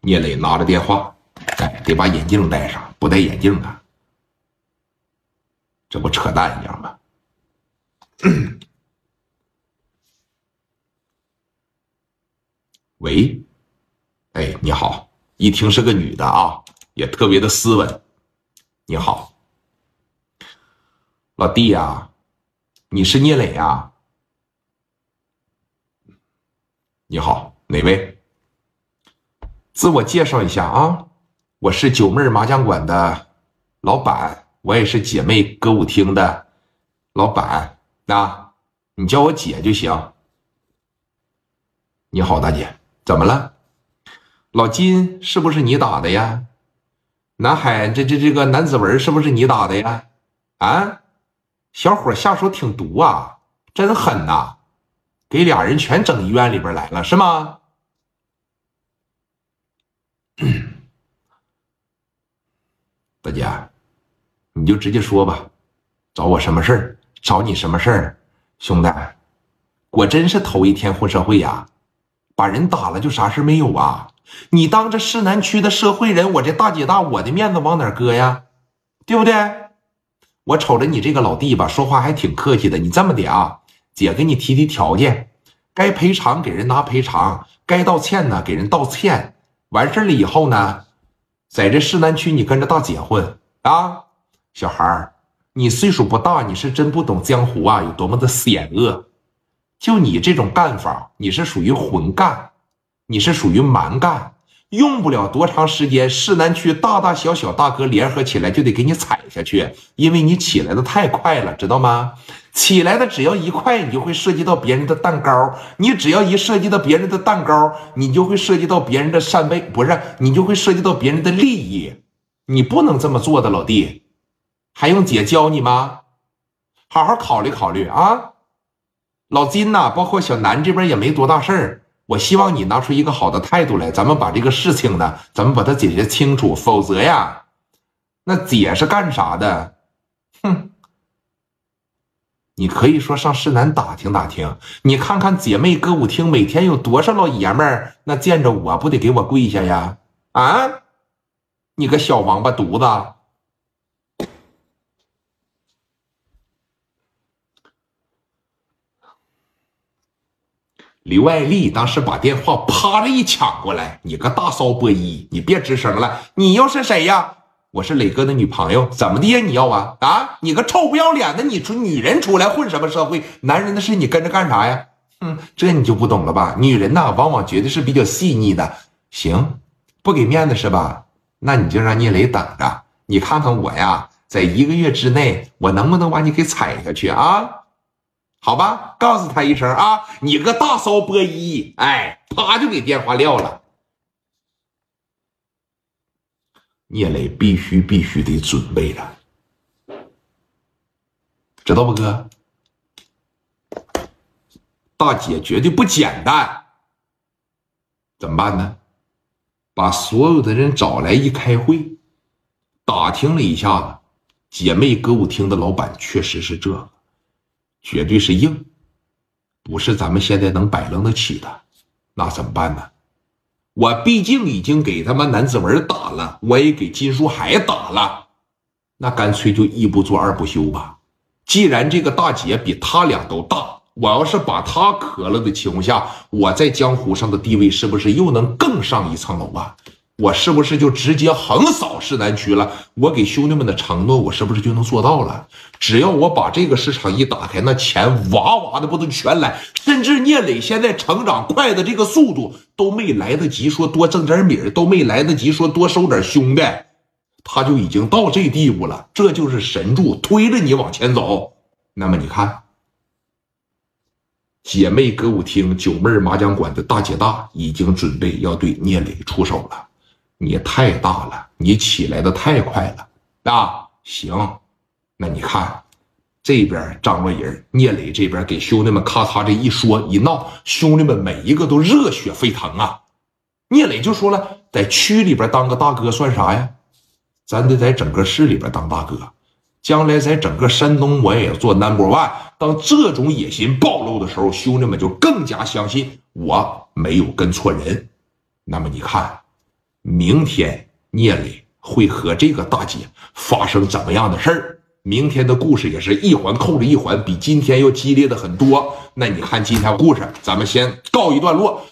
聂磊拿着电话，哎，得把眼镜戴上，不戴眼镜啊，这不扯淡一样吗？喂，哎，你好，一听是个女的啊，也特别的斯文。你好，老弟呀，你是聂磊呀？你好，哪位？自我介绍一下啊，我是九妹麻将馆的老板，我也是姐妹歌舞厅的老板啊，你叫我姐就行。你好，大姐。怎么了，老金是不是你打的呀？南海这这这个南子文是不是你打的呀？啊，小伙下手挺毒啊，真狠呐，给俩人全整医院里边来了是吗？大姐，你就直接说吧，找我什么事儿？找你什么事儿？兄弟，我真是头一天混社会呀。把人打了就啥事没有啊？你当着市南区的社会人，我这大姐大，我的面子往哪搁呀？对不对？我瞅着你这个老弟吧，说话还挺客气的。你这么的啊，姐给你提提条件，该赔偿给人拿赔偿，该道歉呢给人道歉。完事了以后呢，在这市南区你跟着大姐混啊，小孩儿，你岁数不大，你是真不懂江湖啊，有多么的险恶。就你这种干法，你是属于混干，你是属于蛮干，用不了多长时间，市南区大大小小大哥联合起来就得给你踩下去，因为你起来的太快了，知道吗？起来的只要一快，你就会涉及到别人的蛋糕，你只要一涉及到别人的蛋糕，你就会涉及到别人的扇贝，不是，你就会涉及到别人的利益，你不能这么做的，老弟，还用姐教你吗？好好考虑考虑啊！老金呐，包括小南这边也没多大事儿。我希望你拿出一个好的态度来，咱们把这个事情呢，咱们把它解决清楚。否则呀，那姐是干啥的？哼，你可以说上市南打听打听，你看看姐妹歌舞厅每天有多少老爷们儿，那见着我不得给我跪下呀？啊，你个小王八犊子！刘爱丽当时把电话啪的一抢过来，你个大骚波一，你别吱声了，你又是谁呀？我是磊哥的女朋友，怎么的呀？你要啊啊？你个臭不要脸的，你出女人出来混什么社会？男人的事你跟着干啥呀？哼，这你就不懂了吧？女人呐，往往绝对是比较细腻的。行，不给面子是吧？那你就让聂磊等着，你看看我呀，在一个月之内，我能不能把你给踩下去啊？好吧，告诉他一声啊！你个大骚波一，哎，啪就给电话撂了。聂磊必须必须得准备了，知道不，哥？大姐绝对不简单，怎么办呢？把所有的人找来一开会，打听了一下子，姐妹歌舞厅的老板确实是这个。绝对是硬，不是咱们现在能摆弄得起的，那怎么办呢？我毕竟已经给他妈南子文打了，我也给金书海打了，那干脆就一不做二不休吧。既然这个大姐比他俩都大，我要是把她磕了的情况下，我在江湖上的地位是不是又能更上一层楼啊？我是不是就直接横扫市南区了？我给兄弟们的承诺，我是不是就能做到了？只要我把这个市场一打开，那钱哇哇的不都全来？甚至聂磊现在成长快的这个速度，都没来得及说多挣点米都没来得及说多收点兄弟，他就已经到这地步了。这就是神助推着你往前走。那么你看，姐妹歌舞厅、九妹麻将馆的大姐大已经准备要对聂磊出手了。你太大了，你起来的太快了啊！行，那你看，这边张罗人，聂磊这边给兄弟们咔嚓这一说一闹，兄弟们每一个都热血沸腾啊！聂磊就说了，在区里边当个大哥算啥呀？咱得在整个市里边当大哥，将来在整个山东我也要做 number one。当这种野心暴露的时候，兄弟们就更加相信我没有跟错人。那么你看。明天聂磊会和这个大姐发生怎么样的事儿？明天的故事也是一环扣着一环，比今天要激烈的很多。那你看今天故事，咱们先告一段落。